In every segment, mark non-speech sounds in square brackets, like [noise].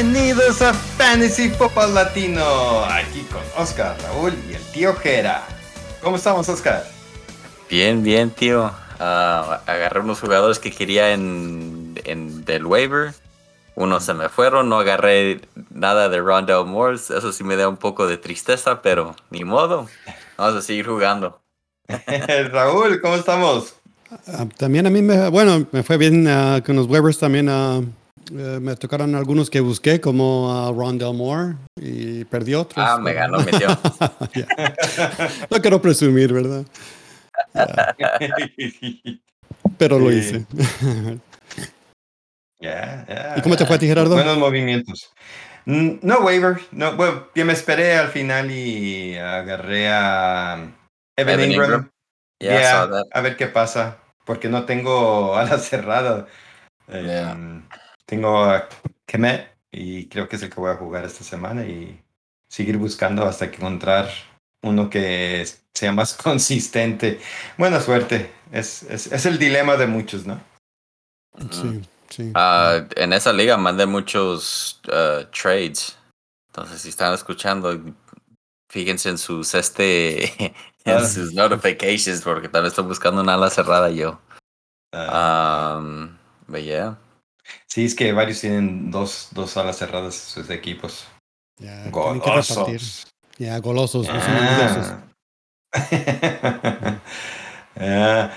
Bienvenidos a Fantasy Football Latino. Aquí con Oscar, Raúl y el tío Jera. ¿Cómo estamos, Oscar? Bien, bien, tío. Ah, agarré unos jugadores que quería en, en del waiver. Unos se me fueron, no agarré nada de Rondell Moore. Eso sí me da un poco de tristeza, pero ni modo. Vamos a seguir jugando. [laughs] Raúl, ¿cómo estamos? Ah, también a mí me, bueno, me fue bien ah, con los waivers también. eh, me tocaron algunos que busqué, como ah, Rondell Moore, y perdí otros. Ah, me ganó, me dio. [laughs] Ya. No quiero presumir, ¿verdad? Pero lo hice. [laughs] Ya, ya. ¿Y cómo te fue a ti, Gerardo? Buenos movimientos. No waiver, no, bueno, yo me esperé al final y agarré a Evan, Evan Ingram. Ingram. Yeah, Yeah, a ver qué pasa, porque no tengo [laughs] ala cerrada. Eh, Yeah. Tengo a Kemet y creo que es el que voy a jugar esta semana y seguir buscando hasta encontrar uno que sea más [laughs] consistente. Buena suerte, es, es, es el dilema de muchos, ¿no? Sí, sí. Ah, en esa liga mandé muchos ah, trades. Entonces, si están escuchando, fíjense en sus este [laughs] en Ah. sus notifications, porque tal vez estoy buscando una ala cerrada yo. Ah, Um, but yeah. sí, es que varios tienen dos, dos alas cerradas en sus equipos. Ya. Golosos. Ya, golosos, no son envidiosos. [laughs] Ah.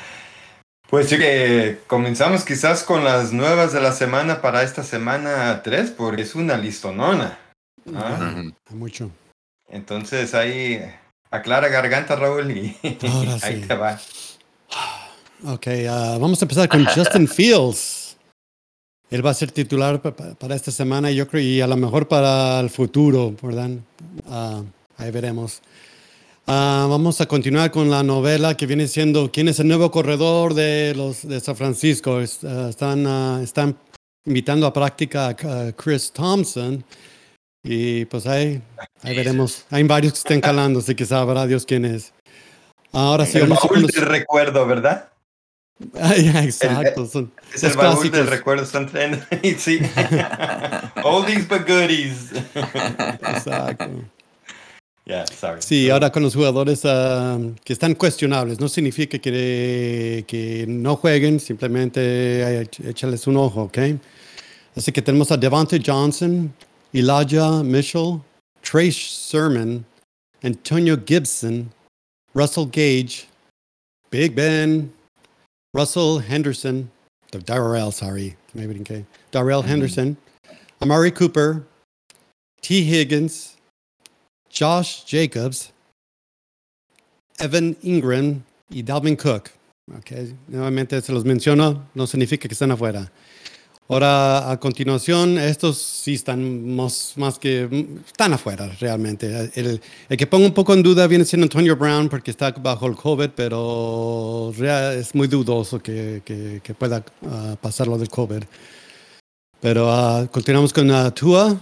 Pues sí que comenzamos quizás con las nuevas de la semana para esta semana 3, porque es una listonona. Ah. Mucho. Entonces ahí aclara garganta, Raúl, y Ahora [laughs] ahí sí. te va. Ok, ah, vamos a empezar con Justin [laughs] Fields. Él va a ser titular pa- pa- para esta semana, yo creo, y a lo mejor para el futuro, ¿verdad? Ah, ahí veremos. Ah, vamos a continuar con la novela que viene siendo ¿Quién es el nuevo corredor de los de San Francisco? Es- ah, están, ah, están invitando a práctica a a Chris Thompson. Y pues ahí, ahí veremos. Hay varios que estén calando, así que sabrá Dios quién es. Ahora sí, el vamos a baúl conocer- del recuerdo, ¿verdad? Ah, exacto. son- Es Los el baúl clásicos. del recuerdo, están y [laughs] sí. [laughs] Oldies but goodies. exacto. Yeah, sorry. Sí, ahora con los jugadores ah, que están cuestionables, no significa que, que no jueguen, simplemente échales un ojo, ¿ok? Así que tenemos a Devante Johnson, Elijah Mitchell, Trace Sermon, Antonio Gibson, Russell Gage, Big Ben, Russell Henderson, Darrell, sorry, maybe Darrell Henderson, Amari Cooper, T. Higgins, Josh Jacobs, Evan Ingram y Dalvin Cook. Okay. Nuevamente se los menciono, no significa que están afuera. Ahora, a continuación, estos sí están más, más que... Están afuera, realmente. El, el que pongo un poco en duda viene siendo Antonio Brown porque está bajo el COVID, pero es muy dudoso que, que- que pueda ah, pasar lo del COVID. Pero ah, continuamos con ah, Tua.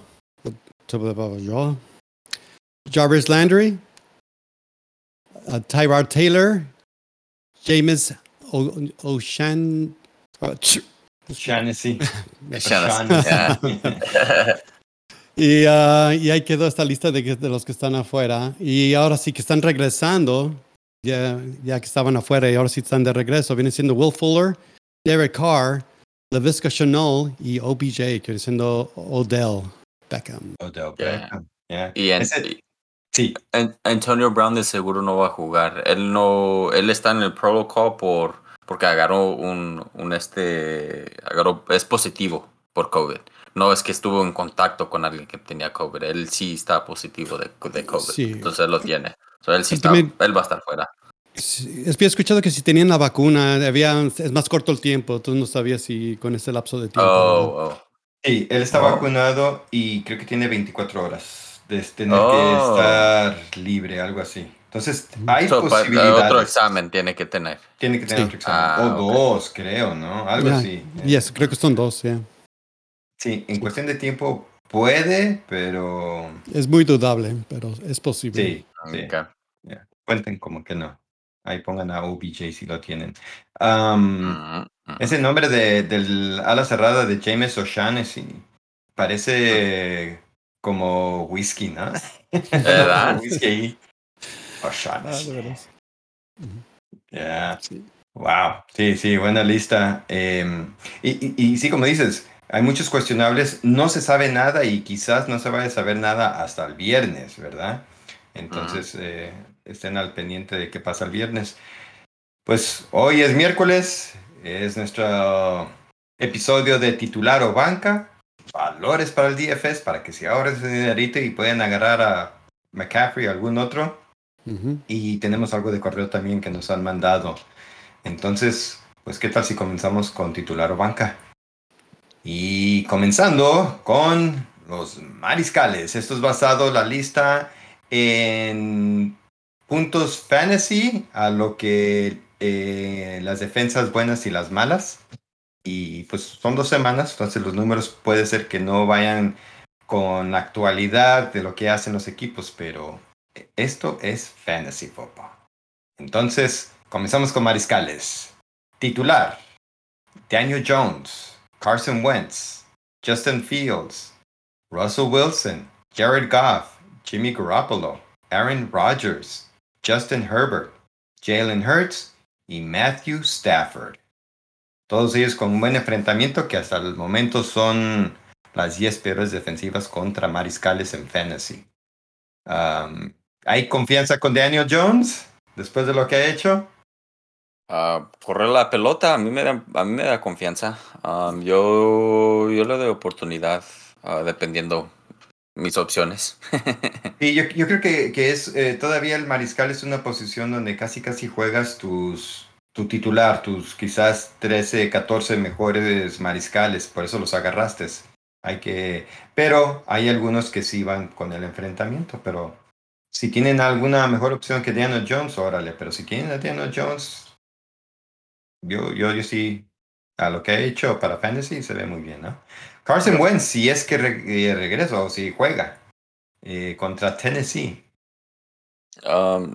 Jarvis Landry, uh, Tyrod Taylor, James O- O'Shan. uh, ch- Shaughnessy. [laughs] Shaughnessy, yeah. [laughs] y, uh, y ahí quedó esta lista de, de los que están afuera. Y ahora sí que están regresando, ya, ya que estaban afuera y ahora sí están de regreso. Vienen siendo Will Fuller, Derek Carr, LaVisca Chanel y OBJ, que viene siendo Odell Beckham. Odell Yeah. Beckham, yeah. Y en- Ese- sí, An- Antonio Brown de seguro no va a jugar. Él no, él está en el protocol por porque agarró un, un este, agarró, es positivo por COVID. No es que estuvo en contacto con alguien que tenía COVID. Él sí está positivo de, de COVID. Sí. Entonces él lo tiene. So, él sí está, él va a estar fuera. Sí, es- había escuchado que si tenían la vacuna, había, es más corto el tiempo, entonces no sabía si con ese lapso de tiempo. Oh, oh. sí, él está Oh. vacunado y creo que tiene 24 horas de tener Oh. que estar libre, algo así. Entonces, hay So, posibilidades. otro examen tiene que tener. Tiene que tener Sí. otro examen. Ah, o ok. dos, creo, ¿no? Algo Ya, así. Yes, creo que son dos, ya. Sí, en cuestión de tiempo puede, pero Es muy dudable, pero es posible. sí, sí. Ok. ya. Cuenten como que no. Ahí pongan a OBJ si lo tienen. Am, Mm, mm. Ese nombre de, del ala cerrada de James O'Shaughnessy parece como whisky, ¿no? [laughs] ¿Verdad? whisky. Ah, veras. Ya. Sí. Wow, sí, sí, buena lista. Eh, y, y- y sí, como dices, hay muchos cuestionables, no se sabe nada y quizás no se vaya a saber nada hasta el viernes, ¿verdad? Entonces, eh, estén al pendiente de qué pasa el viernes. Pues hoy es miércoles, es nuestro episodio de titular o banca, valores para el DFS, para que se ahorren ese dinerito y puedan agarrar a McCaffrey o algún otro. Y tenemos algo de correo también que nos han mandado. Entonces, pues, ¿qué tal si comenzamos con titular o banca? Y comenzando con los mariscales. Esto es basado la lista en puntos fantasy, a lo que eh, las defensas buenas y las malas. Y pues son dos semanas, entonces los números puede ser que no vayan con actualidad de lo que hacen los equipos, pero esto es Fantasy Football. Entonces, comenzamos con mariscales. Titular: Daniel Jones, Carson Wentz, Justin Fields, Russell Wilson, Jared Goff, Jimmy Garoppolo, Aaron Rodgers, Justin Herbert, Jalen Hurts y Matthew Stafford. Todos ellos con un buen enfrentamiento que hasta el momento son las 10 peores defensivas contra mariscales en fantasy. Um, ¿Hay confianza con Daniel Jones después de lo que ha hecho? Ah, correr la pelota a mí me da, a mí me da confianza. Um, yo, yo le doy oportunidad ah, dependiendo mis opciones. [laughs] Sí, yo, yo creo que, que es eh, todavía el mariscal es una posición donde casi casi juegas tus tu titular, tus quizás 13, 14 mejores mariscales, por eso los agarraste. Hay que, pero hay algunos que sí van con el enfrentamiento, pero si tienen alguna mejor opción que Daniel Jones, órale, pero si tienen a Daniel Jones, yo, yo, yo sí, a lo que ha hecho para Fantasy se ve muy bien, ¿no? Carson Wentz, si es que re- eh, regresa o si juega eh, contra Tennessee. Um,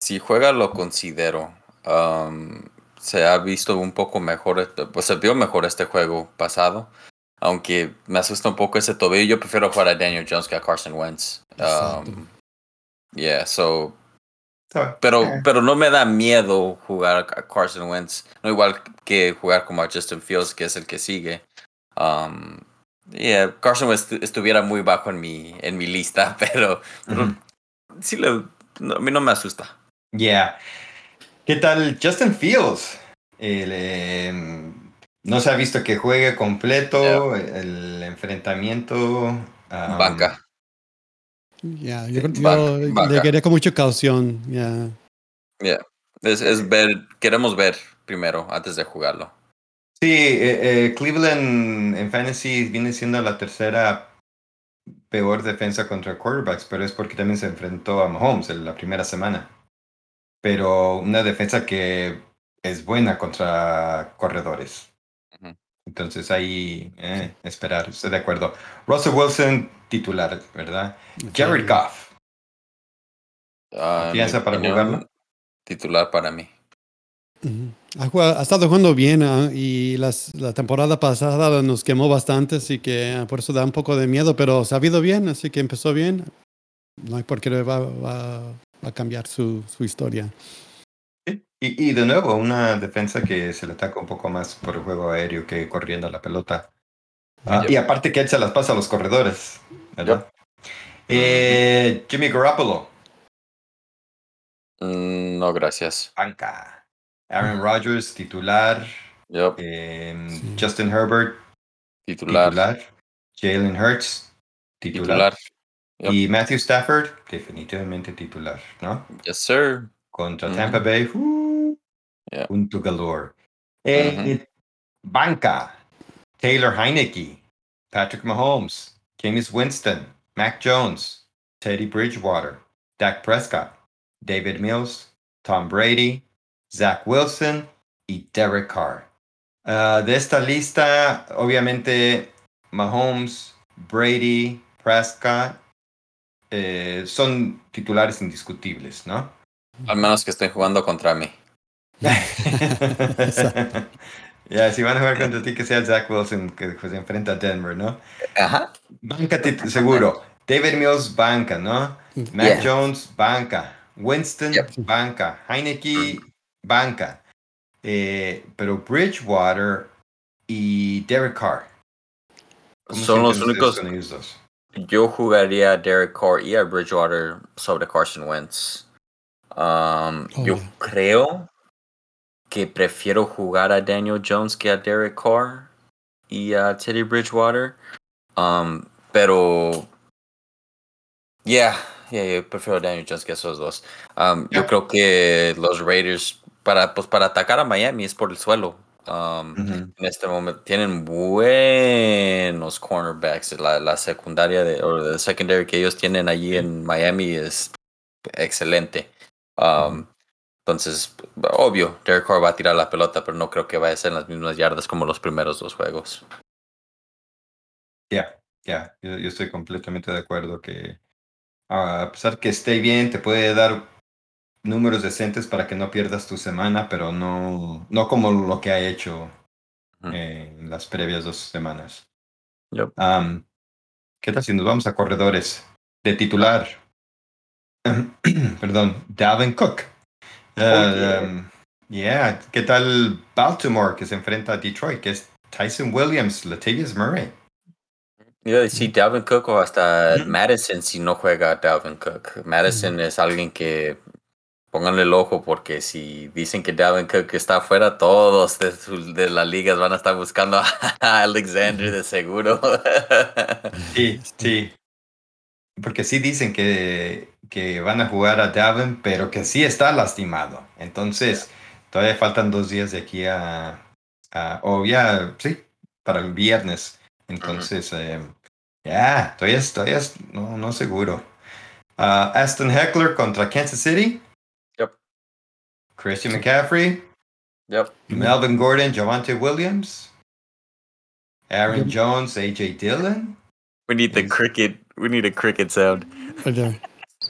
si juega lo considero. Um, se ha visto un poco mejor, este- pues se vio mejor este juego pasado. Aunque me asusta un poco ese tobillo, yo prefiero jugar a Daniel Jones que a Carson Wentz. Um, yeah, so Pero, eh, pero no me da miedo jugar a Carson Wentz. No igual que jugar como a Justin Fields, que es el que sigue. Um, yeah, Carson Wentz estu- estuviera muy bajo en mi, en mi lista, [laughs] pero, sí le, no, a mí no me asusta. yeah. ¿Qué tal Justin Fields? El, eh, no se ha visto que juegue completo el enfrentamiento. um, Banca. Ya, yo, banca, le quería con mucha caución. Ya. Yeah. Es, es ver, queremos ver primero antes de jugarlo. Sí, eh, eh, Cleveland en fantasy viene siendo la tercera peor defensa contra quarterbacks, pero es porque también se enfrentó a Mahomes en la primera semana. Pero una defensa que es buena contra corredores. Entonces ahí eh, esperar, estoy de acuerdo. Russell Wilson titular, ¿verdad? Jared Goff. Ah, ¿Confianza mi para jugarlo? Titular para mí. Ha, jugado- ha estado jugando bien ah, y las, la temporada pasada nos quemó bastante, así que ah, por eso da un poco de miedo, pero se ha ido bien, así que empezó bien. No hay por qué va, va- va a cambiar su, su historia. Y, y de nuevo, una defensa que se le ataca un poco más por el juego aéreo que corriendo la pelota. Ah. Y aparte que él se las pasa a los corredores, ¿verdad? Eh, Jimmy Garoppolo, Mm, no, gracias. banca. Aaron Rodgers, titular. Eh, Sí. Justin Herbert, titular. titular. Jalen Hurts, titular. Titular. Yep. Y Matthew Stafford, definitivamente titular, ¿no? Yes, sir. Contra Ujú. Tampa Bay, uh, Yeah. punto galore. Eh, Banca, Taylor Heineke, Patrick Mahomes, James Winston, Mac Jones, Teddy Bridgewater, Dak Prescott, David Mills, Tom Brady, Zach Wilson y Derek Carr. Uh, de esta lista, obviamente, Mahomes, Brady, Prescott eh, son titulares indiscutibles, ¿no? Al menos que estén jugando contra mí. [laughs] Ya, si van a jugar contra ti, que sea Zach Wilson que se enfrenta a Denver, ¿no? Ajá. Banca seguro. David Mills, banca, ¿no? Mac Yeah. Jones, banca. Winston, Yep. banca. Heineke, banca. Eh, pero Bridgewater y Derek Carr. ¿cómo Son los únicos. con ellos dos? Yo jugaría a Derek Carr y a Bridgewater sobre Carson Wentz. Um, Oh, yo yeah. creo que prefiero jugar a Daniel Jones que a Derek Carr y a Teddy Bridgewater. Um, pero, yeah, yeah, yo prefiero a Daniel Jones que a esos dos. Um, Yo creo que los Raiders, para, pues, para atacar a Miami es por el suelo. Um, en este momento tienen buenos cornerbacks. La, la secundaria de, o secondary que ellos tienen allí en Miami es excelente. Um, entonces, obvio, Derek Carr va a tirar la pelota, pero no creo que vaya a ser en las mismas yardas como los primeros dos juegos. Ya, ya, yo, yo estoy completamente de acuerdo que ah, a pesar que esté bien, te puede dar números decentes para que no pierdas tu semana, pero no, no como lo que ha hecho eh, en las previas dos semanas. Yep. Am, ¿Qué tal si nos vamos a corredores? De titular. [clears throat] Perdón, Dalvin Cook. Uh, yeah. um, yeah, ¿qué tal Baltimore que se enfrenta a Detroit? Que es Tyson Williams, Latavius Murray. A decir Dalvin Cook o hasta. Madison si no juega Dalvin Cook. Madison es alguien que pónganle el ojo porque si dicen que Dalvin Cook está afuera, todos de, las ligas van a estar buscando a [laughs] Alexander de seguro. [laughs] Sí, sí. Porque sí dicen que, que van a jugar a Davin, pero que sí está lastimado. Entonces, todavía faltan dos días de aquí a, a- o ya, sí, para el viernes. Entonces, eh, ya, todavía, es- todavía es- no, no seguro. Ah, Aston Heckler contra Kansas City. Yep. Christian McCaffrey. Yep. Melvin Gordon, Javante Williams. Aaron Yep. Jones, AJ Dillon. We need the cricket. We need a cricket sound. Oye,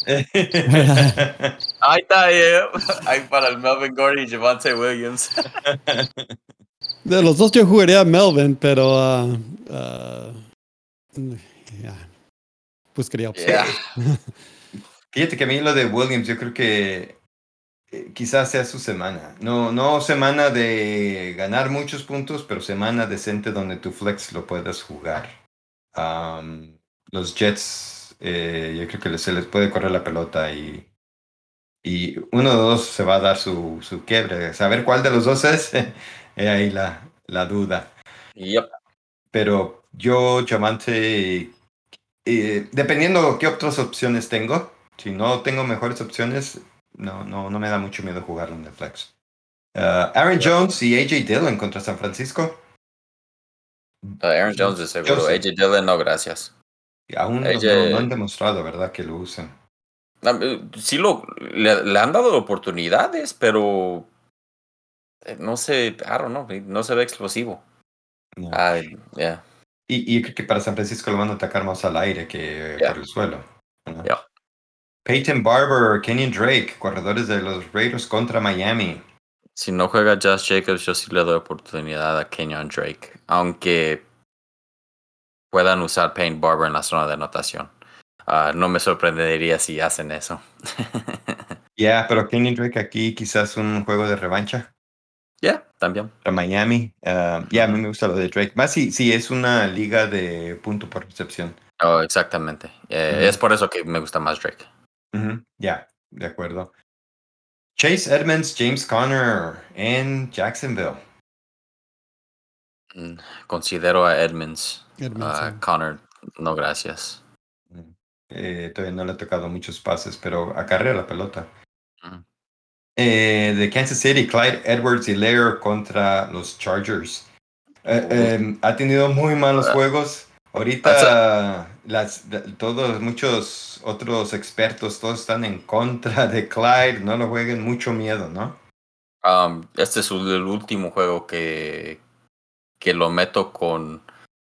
Ahí está, yeah. Ahí para el Melvin Gordon y Javante Williams. [laughs] De los dos yo jugaría a Melvin, pero ah, ah, ya, buscaría opciones. Yeah. Fíjate que a mí lo de Williams, yo creo que quizás sea su semana. No, no semana de ganar muchos puntos, pero semana decente donde tu flex lo puedas jugar. Los Jets, eh, yo creo que se les puede correr la pelota y, y uno de los dos se va a dar su, su quiebre. Saber cuál de los dos es, [laughs] eh, ahí la, la duda. Yep. Pero yo, Chamante, eh, dependiendo qué otras opciones tengo, si no tengo mejores opciones, no, no, no me da mucho miedo jugarlo en el flex. Uh, Aaron Jones y AJ Dillon contra San Francisco. Uh, Aaron Jones de seguro. Joseph. AJ Dillon, no, gracias. Aún no, AJ no- no han demostrado, ¿verdad? Que lo usan. Um, eh, Sí lo, le, le han dado oportunidades, pero eh, no sé, don't know, no se ve explosivo. No. Ah, yeah. Y, y creo que para San Francisco lo van a atacar más al aire que Yeah. por el suelo. ¿no? Yeah. Peyton Barber, Kenyon Drake, corredores de los Raiders contra Miami. Si no juega Josh Jacobs, yo sí le doy oportunidad a Kenyon Drake, aunque puedan usar Payne Barber en la zona de anotación. Ah, no me sorprendería si hacen eso. [laughs] Ya, pero Kenyon Drake aquí quizás un juego de revancha. Ya, también. a Miami. ah, ya, a mí me gusta lo de Drake. Más si, si es una liga de punto por recepción. Oh, exactamente. Eh. Es por eso que me gusta más Drake. Ya, de acuerdo. Chase Edmonds, James Conner en Jacksonville. Mm, Considero a Edmonds. Edmonds, sí. Connor, no gracias. Eh, todavía no le ha tocado muchos pases, pero acarrea la pelota. Ujú. Eh, de Kansas City, Clyde Edwards y Lair contra los Chargers. Eh, em, ha tenido muy malos Ah. juegos. Ahorita las, todos, muchos otros expertos, todos están en contra de Clyde, no lo jueguen, mucho miedo, ¿no? Um, este es el último juego que, que lo meto con,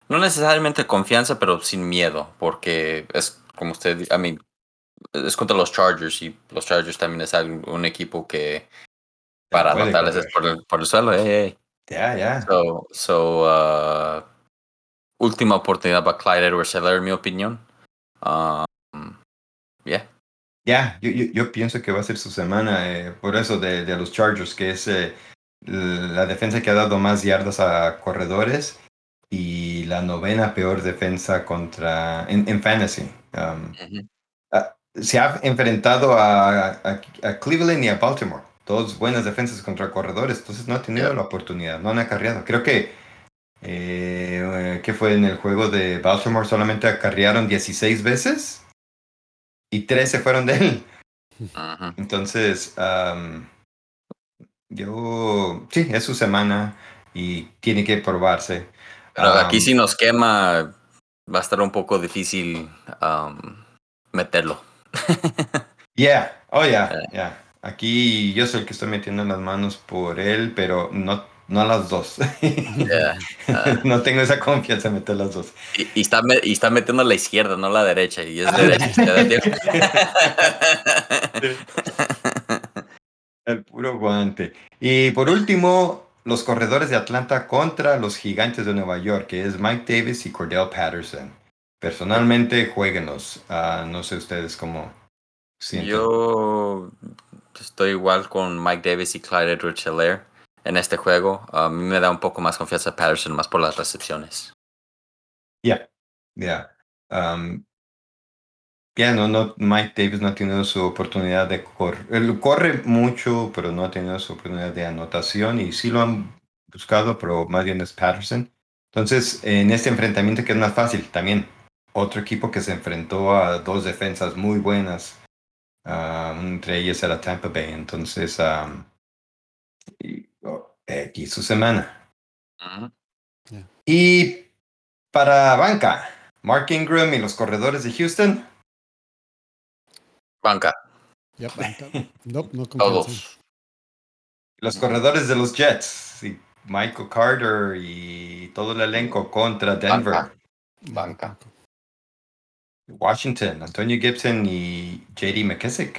no necesariamente confianza, pero sin miedo, porque es como usted, I mean, es contra los Chargers y los Chargers también es un equipo que para puede anotarles es por el, por el suelo. Ya, ya. So, so uh, última oportunidad para Clyde Edwards en mi opinión. Um, yeah. Ya, yo, yo, yo pienso que va a ser su semana, eh, por eso de, de los Chargers, que es eh, la defensa que ha dado más yardas a corredores y la novena peor defensa contra en, en fantasy. Um, Ujú. ah, se ha enfrentado a, a- a Cleveland y a Baltimore, dos buenas defensas contra corredores, entonces no ha tenido Yeah. la oportunidad, no han acarreado. Creo que eh, que fue en el juego de Baltimore solamente acarrearon 16 veces y 13 fueron de él. Entonces, am, yo, sí, es su semana y tiene que probarse. Pero aquí si nos quema, va a estar un poco difícil um, meterlo. [laughs] Yeah, oh yeah, Eh. yeah. Aquí yo soy el que estoy metiendo las manos por él, pero no, no las dos. Yeah. [laughs] Ah, no tengo esa confianza en meter las dos. y, y está, y está metiendo a la izquierda, no a la derecha. Y es derecha. izquierda, tío. El puro guante. Y por último, los corredores de Atlanta contra los gigantes de Nueva York, que es Mike Davis y Cordell Patterson. Personalmente, jueguenlos. Ah, no sé ustedes cómo sienten. Yo estoy igual con Mike Davis y Clyde Edwards Helaire en este juego. A mí me da un poco más confianza Patterson, más por las recepciones. Ya, ya. Um, ya, no, no, Mike Davis no ha tenido su oportunidad de correr. Él corre mucho, pero no ha tenido su oportunidad de anotación y sí lo han buscado, pero más bien es Patterson. Entonces, en este enfrentamiento que es más fácil, también otro equipo que se enfrentó a dos defensas muy buenas, ah, entre ellas era Tampa Bay. Entonces, um, y, aquí su semana. Y para banca, Mark Ingram y los corredores de Houston. Banca, Yep, banca. [laughs] No confianza. todos. Los corredores de los Jets. y Michael Carter y todo el elenco contra Denver. Banca. Banca. Washington, Antonio Gibson y JD McKissick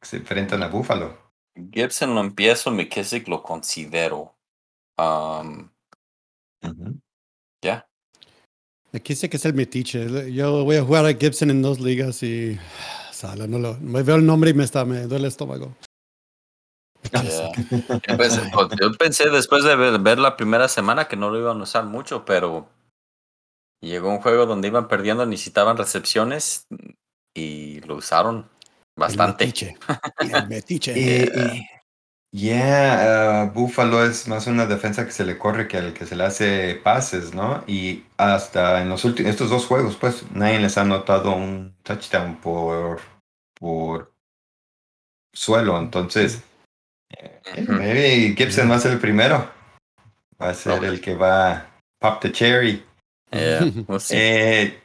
que se enfrentan a Buffalo. Gibson lo empiezo, McKissick lo considero. Um, ya. Aquí sé que es el metiche. Yo voy a jugar a Gibson en dos ligas y [sighs] sala, no lo, me veo el nombre y me está, me duele el estómago. [laughs] ya. Yo pensé- [laughs] pues, yo pensé después de ver, ver la primera semana que no lo iban a usar mucho, pero llegó un juego donde iban perdiendo, necesitaban recepciones y lo usaron bastante. [laughs] El metiche. El metiche. Y, y- yeah, uh, Buffalo es más una defensa que se le corre que al que se le hace pases, ¿no? Y hasta en los últimos, estos dos juegos, pues, nadie les ha anotado un touchdown por, por suelo. Entonces, eh, Ujú. maybe Gibson va a ser el primero. Va a ser el que va a pop the cherry. Yeah, we'll see. Eh,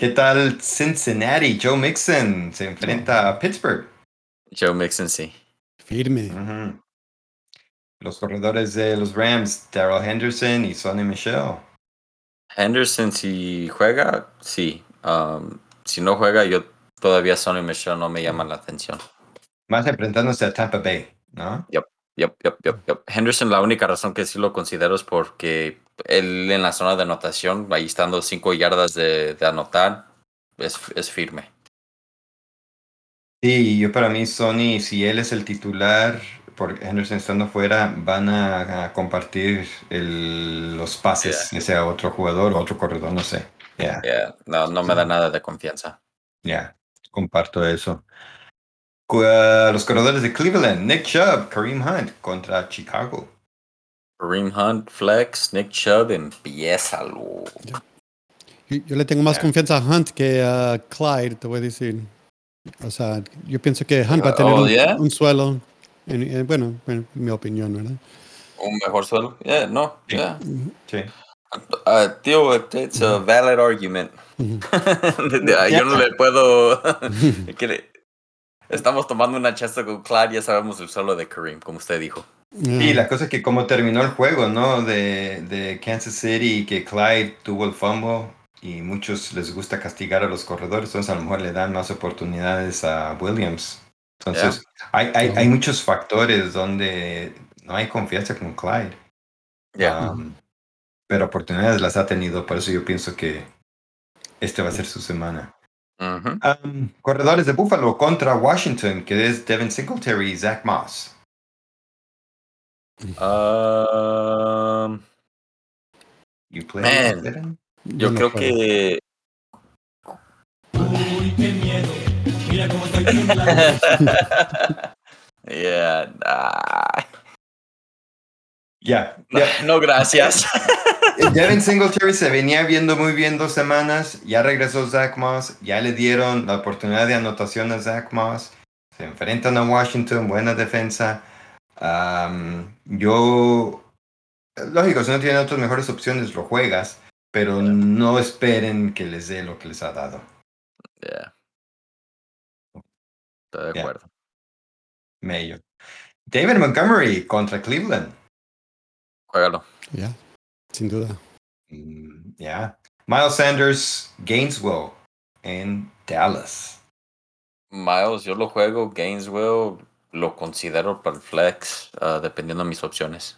¿Qué tal Cincinnati? Joe Mixon se enfrenta a Pittsburgh. Joe Mixon, sí. Firme. Ujú. Los corredores de los Rams, Daryl Henderson y Sonny Michelle. Henderson, si juega, sí. Um, si no juega, yo todavía Sonny Michelle no me llaman la atención. Más enfrentándose a Tampa Bay, ¿no? Yep, yep, yep, yep. Henderson, la única razón que sí lo considero es porque él en la zona de anotación, ahí estando cinco yardas de, de anotar, es, es firme. Sí, yo para mí Sonny, si él es el titular, por Henderson estando fuera, van a, a compartir el- los pases, sea otro jugador o otro corredor, no sé. Yeah, no, no me da nada de confianza. ya, comparto eso. Los corredores de Cleveland, Nick Chubb, Kareem Hunt contra Chicago. Kareem Hunt, Flex, Nick Chubb, empiézalo. Yo, yo le tengo más confianza a Hunt que a Clyde, te voy a decir. O sea, yo pienso que Hunt va a tener Oh, un, yeah? un suelo, en- en- bueno, en mi opinión, ¿verdad? Un mejor suelo. Yeah, no, Sí. yeah. Sí. Uh, tío, it's a valid argument. [laughs] Yo no le puedo. [laughs] [laughs] Estamos tomando una chasta con Clyde, ya sabemos el solo de Kareem, como usted dijo. Y la cosa es que como terminó el juego, ¿no? De, de Kansas City, que Clyde tuvo el fumble y muchos les gusta castigar a los corredores, entonces a lo mejor le dan más oportunidades a Williams. Entonces, hay, hay, hay, muchos factores donde no hay confianza con Clyde. Yeah. Um, pero oportunidades las ha tenido, por eso yo pienso que este va a ser su semana. Uh -huh. Um, corredores de Buffalo contra Washington, que es Devin Singletary y Zach Moss. Um, You play Man. Yo no creo que. Uy, qué miedo. Mira cómo estoy temblando. yeah, nah. Ya, no, ya. no, gracias. Devin Singletary se venía viendo muy bien dos semanas, ya regresó Zach Moss, ya le dieron la oportunidad de anotación a Zach Moss, se enfrentan a Washington, buena defensa. Um, yo, lógico, si no tienen otras mejores opciones, lo juegas, pero no esperen que les dé lo que les ha dado. Yeah. Estoy de Yeah. acuerdo. Mello. David Montgomery contra Cleveland. Juégalo. Ya, sin duda. Mm, Ya. Miles Sanders, Gainesville en Dallas. Miles, yo lo juego. Gainesville lo considero para el flex, ah, dependiendo de mis opciones.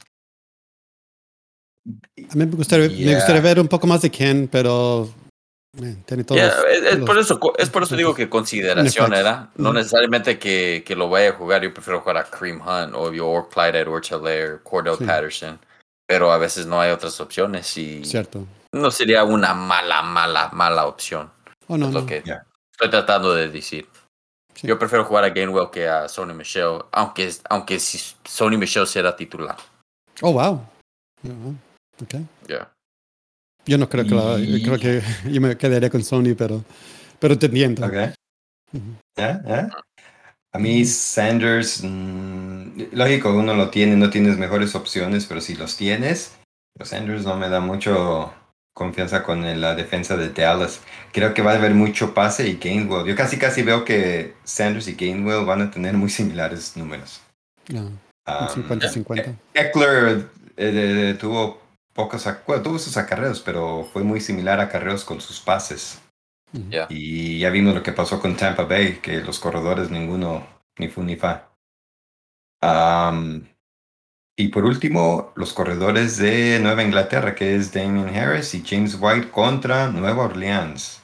A mí me gustaría, me Yeah. gustaría ver un poco más de Ken, pero eh, tiene todos. Yeah, es, es los- por eso, es por eso digo que consideración. ¿verdad? No necesariamente que, que lo vaya a jugar. Yo prefiero jugar a Cream Hunt o, o Clyde Edwards Helaire, Cordell Sí. Patterson. Pero a veces no hay otras opciones y Cierto. no sería una mala, mala, mala opción. Oh, no, es lo no. que Yeah. estoy tratando de decir. Sí. Yo prefiero jugar a Gainwell que a Sony Michelle, aunque, aunque si Sony Michelle será titular. Oh, wow. Yeah, wow. Ok. Yeah. Yo no creo que la- Y- creo que yo me quedaría con Sony, pero, pero te entiendo. Ya, ya. A mí Sanders, mm, lógico, uno lo tiene, no tienes mejores opciones, pero si los tienes, los Sanders no me da mucho confianza con la defensa de Dallas. Creo que va a haber mucho pase y Gainwell. Yo casi casi veo que Sanders y Gainwell van a tener muy similares números. Ya, Um, 50-50. Eckler eh, tuvo pocos, bueno, tuvo sus acarreos, pero fue muy similar a acarreos con sus pases. Ya. Y ya vimos lo que pasó con Tampa Bay, que los corredores ninguno, ni fu ni fa. Y por último, los corredores de Nueva Inglaterra, que es Damien Harris y James White contra Nueva Orleans.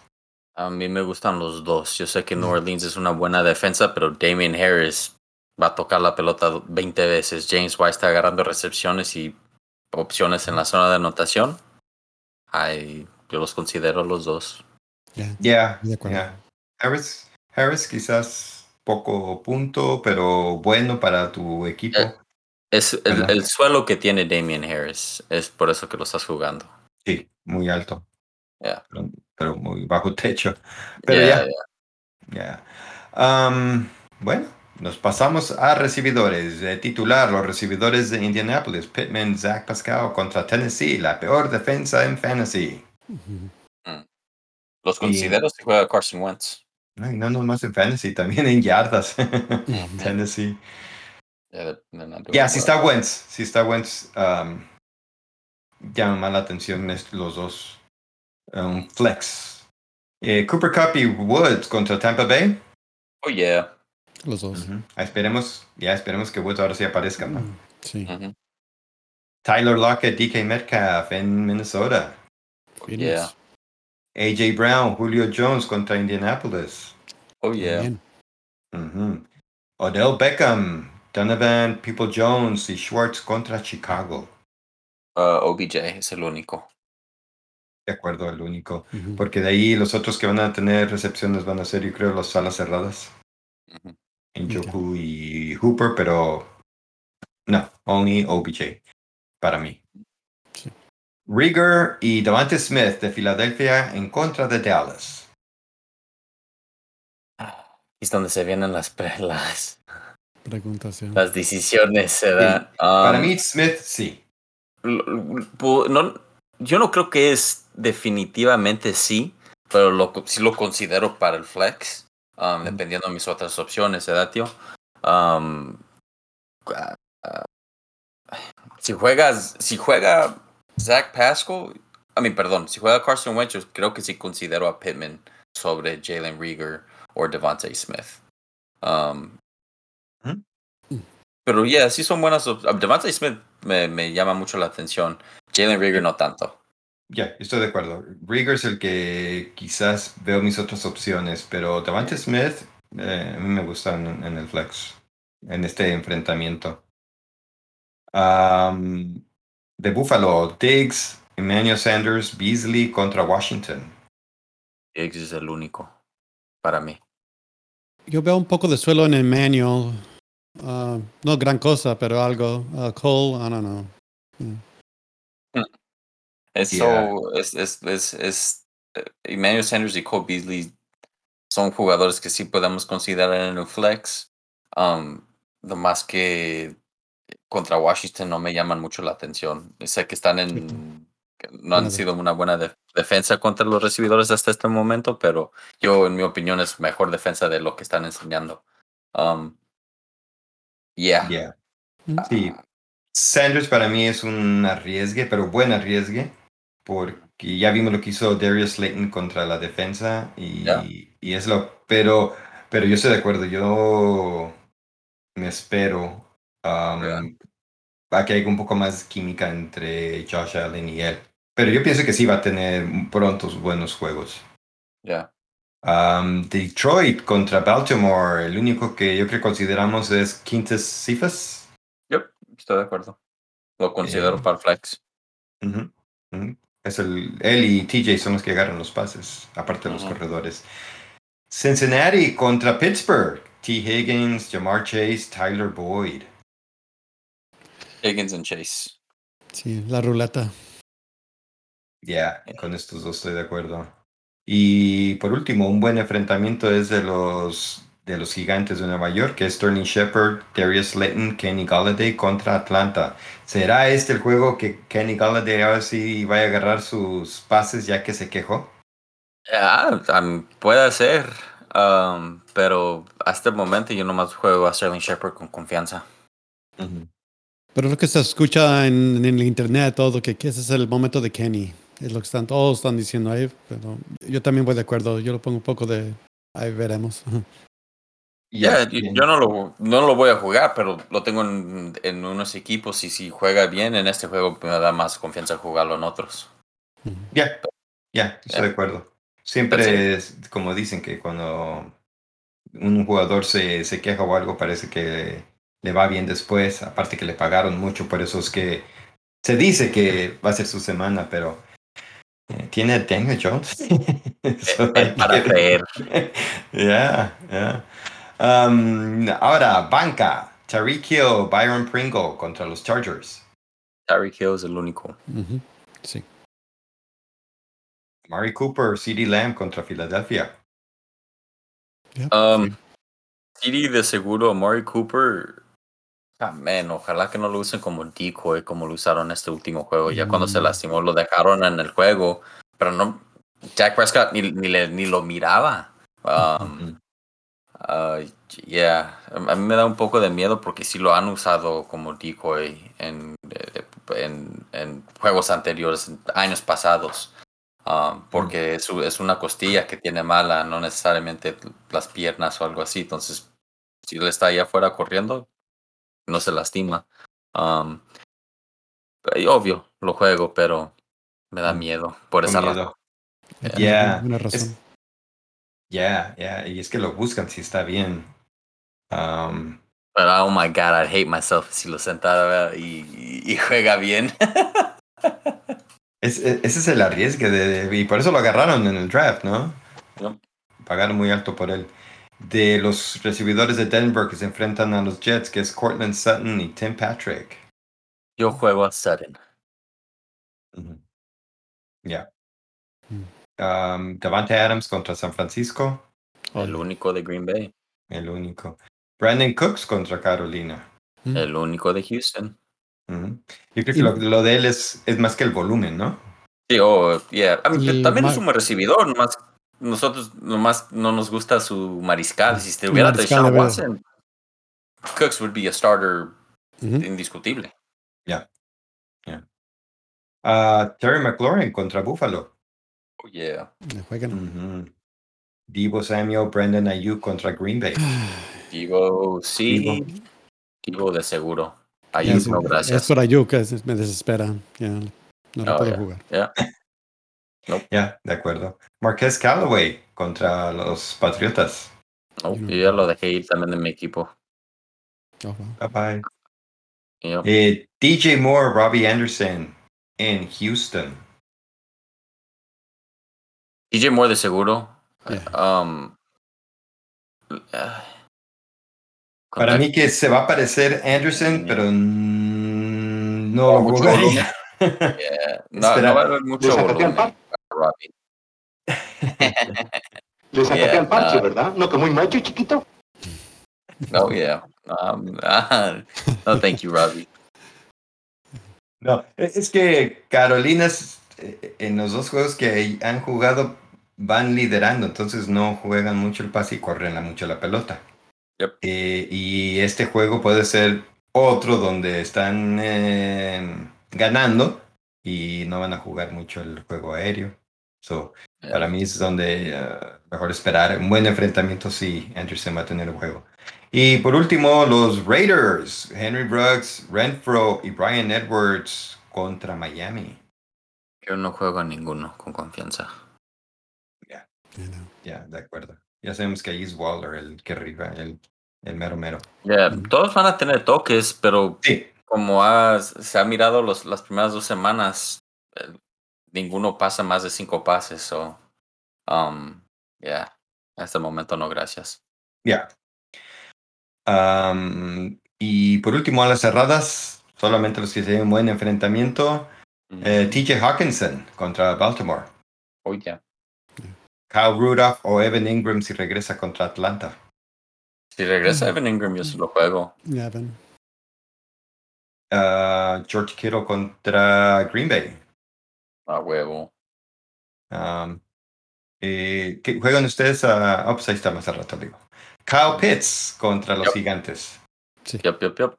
A mí me gustan los dos. Yo sé que New Mm. Orleans es una buena defensa, pero Damien Harris va a tocar la pelota 20 veces. James White está agarrando recepciones y opciones en la zona de anotación. Ay, yo los considero los dos. Ya, Yeah. Harris, Harris quizás poco punto, pero bueno para tu equipo. Es el, el suelo que tiene Damien Harris. Es por eso que lo estás jugando. Sí, muy alto. Yeah. Pero, pero muy bajo techo. Pero Yeah, ya, Ya. Am, bueno, nos pasamos a recibidores. De titular, los recibidores de Indianapolis, Pittman, Zach Pascal contra Tennessee, la peor defensa en fantasy. Ujú. Los considero si juega Carson Wentz. Ay, no nomás en fantasy, también en yardas. [laughs] Tennessee. De- Ya, si está Wentz, si está Wentz, am, llama más la atención los dos. Un flex. Eh, Cooper Cup y Woods contra Tampa Bay. Oh, yeah. Los dos. Ah, Esperemos, ya esperemos que Woods ahora sí aparezca. ¿no? Mm, Sí. Tyler Lockett, DK Metcalf en Minnesota. Phoenix. AJ Brown, Julio Jones contra Indianapolis. Oh, yeah. Odell Beckham, Donovan, People Jones y Schwartz contra Chicago. Uh, OBJ es el único. De acuerdo, el único. Porque de ahí los otros que van a tener recepciones van a ser, yo creo, las salas cerradas. En Ok. Joku y Hooper, pero no, only OBJ para mí. Sí. Rieger y Devante Smith de Filadelfia en contra de Dallas. Es donde se vienen las, las, decisiones, se dan. Para Um, mí, Smith sí. no, yo no creo que es definitivamente sí, pero lo, sí lo considero para el flex, um, dependiendo de mis otras opciones, ¿verdad, tío? Um, ah, ah, si juegas, si juega Zach Pascal, a mí, perdón, si juega Carson Wentz, yo creo que sí considero a Pittman sobre Jalen Rieger o Devontae Smith. Um. Pero yeah, sí son buenas. Devontae Smith me, me llama mucho la atención. Jalen Rieger no tanto. Ya, estoy de acuerdo. Rieger es el que quizás veo mis otras opciones, pero Davante Smith eh, a mí me gusta en, en el flex, en este enfrentamiento. Am, de Buffalo, Diggs, Emmanuel Sanders, Beasley contra Washington. Diggs es el único para mí. Yo veo un poco de suelo en el Ah, no gran cosa, pero algo. Ah, Cole, I don't know. Eso Yeah. es, es, es, es eh, Emmanuel Sanders y Cole Beasley son jugadores que sí podemos considerar en el flex. Um, lo más que contra Washington no me llaman mucho la atención. Sé que están en. [laughs] No han sido una buena de- defensa contra los recibidores hasta este momento, pero yo, en mi opinión, es mejor defensa de lo que están enseñando. Um, yeah. Yeah. Mm. Sí. Sanders para mí es un arriesgue, pero buen arriesgue, porque ya vimos lo que hizo Darius Slayton contra la defensa y, Ya. y es lo, pero, pero yo estoy de acuerdo, yo me espero um, Ya. a que haya un poco más química entre Josh Allen y él. Pero yo pienso que sí va a tener pronto buenos juegos. Yeah. Um, Detroit contra Baltimore, el único que yo creo que consideramos es Quintus Cephas. Yep, estoy de acuerdo. Lo considero Eh, para flex. Es el, él y TJ son los que agarran los pases, aparte de los corredores. Cincinnati contra Pittsburgh. T. Higgins, Jamar Chase, Tyler Boyd. Higgins and Chase. Sí, la ruleta. Ya, con estos dos estoy de acuerdo. Y por último, un buen enfrentamiento es de los de los gigantes de Nueva York, que es Sterling Shepard, Darius Slayton, Kenny Galladay contra Atlanta. ¿Será este el juego que Kenny Galladay ahora sí vaya a agarrar sus pases ya que se quejó? Ah, um, puede ser. um, pero hasta el momento yo nomás juego a Sterling Shepard con confianza. Pero lo que se escucha en, en el internet, todo, que, que ese es el momento de Kenny. Es lo que están, todos están diciendo ahí. Pero yo también voy de acuerdo. Yo lo pongo un poco de. Ahí veremos. Ya, yo, no, lo, no lo voy a jugar, pero lo tengo en, en unos equipos y si juega bien en este juego me da más confianza jugarlo en otros. Ya, ya, estoy de acuerdo. Siempre es como dicen que cuando un jugador se, se queja o algo, parece que le va bien después. Aparte que le pagaron mucho, por eso es que se dice que va a ser su semana, pero tiene Daniel Jones. [laughs] So, para creer. [laughs] Ya, ya. Um, ahora, banca. Tariq Hill, Byron Pringle contra los Chargers. Tyreek Hill es el único. Sí. Mari Cooper, CD Lamb contra Filadelfia. Um, sí. CD de seguro, Murray Cooper. Amén, ojalá que no lo usen como decoy como lo usaron en este último juego. Ya cuando se Mm. lastimó lo dejaron en el juego, pero no. Jack Prescott ni, ni, le- ni lo miraba. Um, uh, yeah, a mí me da un poco de miedo porque sí lo han usado como decoy en, en, en juegos anteriores, años pasados. Um, porque es, u- es una costilla que tiene mala, no necesariamente las piernas o algo así. Entonces, si él está allá afuera corriendo, no se lastima. Um, y obvio, lo juego, pero me da Mm. miedo por Con esa miedo. razón. Ya, Yeah, razón. Ya, ya, y es que lo buscan si está bien. Um, Pero oh my god, I hate myself si lo sentara y, y- y juega bien. es- es- ese es el arriesgue de, de- y por eso lo agarraron en el draft, ¿no? Yep. Pagaron muy alto por él. De los recibidores de Denver que se enfrentan a los Jets, que es Cortland Sutton y Tim Patrick. Yo juego a Sutton. Ya. Mm. Um, Davante Adams contra San Francisco, El único de Green Bay. el único. Brandon Cooks contra Carolina. Mm. El único de Houston. Yo creo que lo, lo de él es, es más que el volumen, ¿no? Sí, oh, yeah. I mean, también es un buen recibidor, nomás nosotros nomás no nos gusta su mariscal. Si te hubiera Deshaun de Watson, Cooks would be a starter indiscutible. Ah, Terry McLaurin contra Buffalo. Oh, yeah. Juegan. Ujú. Divo Samuel, Brandon Ayuk contra Green Bay. [sighs] Digo, sí. Divo. De seguro. Ya, Ayuk, no, Es gracias. por Ayuk, es- me desespera. Ya, no lo Oh, puedo yeah. jugar. Yeah. Ya, de acuerdo. Marquez Callaway contra los Patriotas. No, Yo no- yo ya lo dejé ir también de mi equipo. Oh, wow. Bye bye. Yep. Eh, DJ Moore, Robbie Anderson en Houston. DJ Moore de seguro. Yeah. Um, ah, Para mí que se va a parecer Anderson, pero no mucho jugaría. [laughs] Yeah. No, no va a haber mucho volumen Robbie. [laughs] Le sacaste Yeah, al parche. ¿verdad? No, que muy macho, chiquito. No, yeah. Um, no, thank you, Robbie. No, es es que Carolina eh, en los dos juegos que han jugado van liderando, entonces no juegan mucho el pase y corren mucho la pelota. Yep. Eh, y este juego puede ser otro donde están eh, ganando y no van a jugar mucho el juego aéreo. So, Yeah. Para mí es donde eh, mejor esperar un buen enfrentamiento si Anderson va a tener el juego. Y por último, los Raiders, Henry Brooks, Renfro y Brian Edwards contra Miami. Yo no juego a ninguno con confianza. Ya, no. Ya, de acuerdo. Ya sabemos que ahí es Waller el que arriba, el, el mero mero. Yeah, todos van a tener toques, pero Sí, como ha- se ha mirado los, las primeras dos semanas, eh, ninguno pasa más de cinco pases. So, um, yeah, en este momento no, gracias. ya. Am, y por último, a las cerradas, solamente los que tienen un buen enfrentamiento. eh, TJ Hawkinson contra Baltimore. Oh, yeah. Kyle Rudolph o Evan Ingram si regresa contra Atlanta. Si regresa Evan Ingram, yo se lo juego. Ya ven. Ah, George Kittle contra Green Bay. A huevo. Um, eh, ¿qué juegan ustedes a... Oh, pues ahí está más al rato, digo. Kyle Pitts contra los Yep. gigantes. Yup, yup, yup.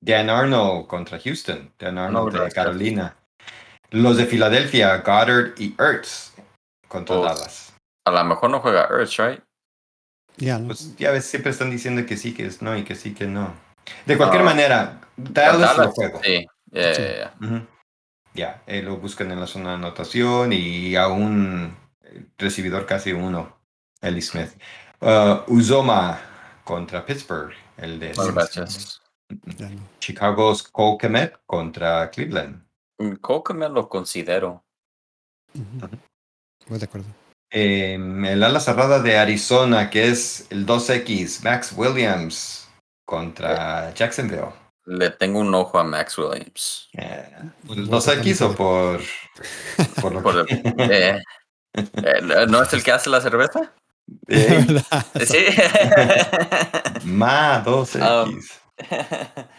Dan Arnold contra Houston. Dan Arnold de gracias. Carolina. Los de Filadelfia, Goddard y Ertz contra Pues, Dallas. A lo mejor no juega Ertz, right? Ya, no. Pues ya ves, siempre están diciendo que sí, que es no y que sí, que no. De cualquier Ah. manera, Dallas, lo juego. Sí, yeah, Sí. yeah, yeah. Ujú. Ya, eh, lo buscan en la zona de anotación y a un recibidor casi uno, Ellie Smith. Uh, Uzoma contra Pittsburgh, el de gracias. Chicago's Cole contra Cleveland. Mm, Coco me lo considero. De acuerdo. Eh, el ala cerrada de Arizona, que es el 2X, Max Williams contra Jacksonville. Le tengo un ojo a Max Williams. Eh, ¿El 2X o por, por lo Por que- el- eh, eh, ¿No es el que hace la cerveza? Eh, Sí. Ma 2X. Um,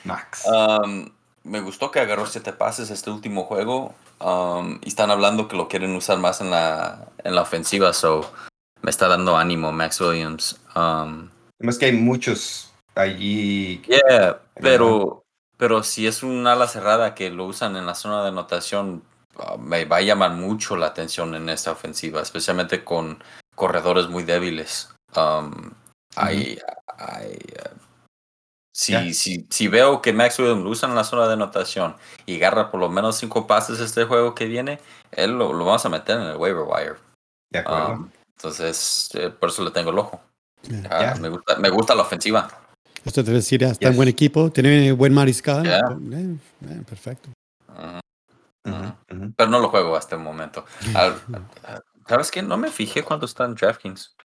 Max. Um, me gustó que agarró siete pases este último juego. um, y están hablando que lo quieren usar más en la, en la ofensiva. So me está dando ánimo Max Williams. Um, Además que hay muchos allí. yeah, pero, pero si es un ala cerrada que lo usan en la zona de anotación, uh, me va a llamar mucho la atención en esta ofensiva, especialmente con corredores muy débiles. Um, hay, hay, uh, si, si, si veo que Max Williams lo usa en la zona de anotación y agarra por lo menos cinco pases este juego que viene, él lo, lo vamos a meter en el waiver wire. De acuerdo. Um, entonces, eh, por eso le tengo el ojo. Ah, me, gusta, me gusta la ofensiva. Esto debe decir, ya está en Yes. buen equipo, tiene buen mariscal. Eh, eh, perfecto. Ujú, ujú. Pero no lo juego hasta el momento. [laughs] Al- ah, ¿Sabes qué? No me fijé cuando está en DraftKings.